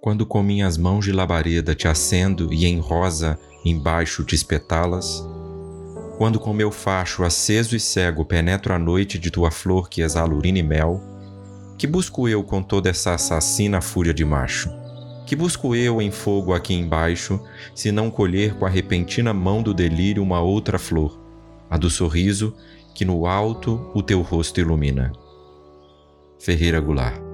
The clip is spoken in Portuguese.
Quando com minhas mãos de labareda te acendo e em rosa embaixo te espetalas, quando com meu facho aceso e cego penetro a noite de tua flor que exala urina e mel, que busco eu com toda essa assassina fúria de macho? Que busco eu em fogo aqui embaixo, se não colher com a repentina mão do delírio uma outra flor, a do sorriso que no alto o teu rosto ilumina? Ferreira Goulart